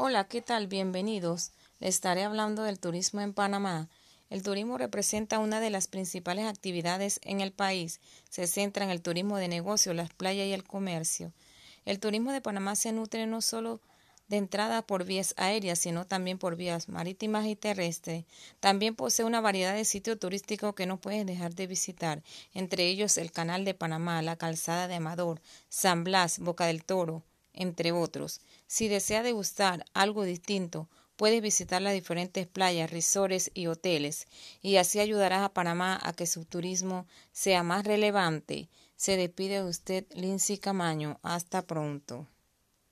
Hola, ¿qué tal? Bienvenidos. Les estaré hablando del turismo en Panamá. El turismo representa una de las principales actividades en el país. Se centra en el turismo de negocio, las playas y el comercio. El turismo de Panamá se nutre no solo de entrada por vías aéreas, sino también por vías marítimas y terrestres. También posee una variedad de sitios turísticos que no puedes dejar de visitar, entre ellos el Canal de Panamá, la Calzada de Amador, San Blas, Boca del Toro, entre otros. Si desea degustar algo distinto, puedes visitar las diferentes playas, resorts y hoteles, y así ayudarás a Panamá a que su turismo sea más relevante. Se despide de usted Lindsay Camaño. Hasta pronto.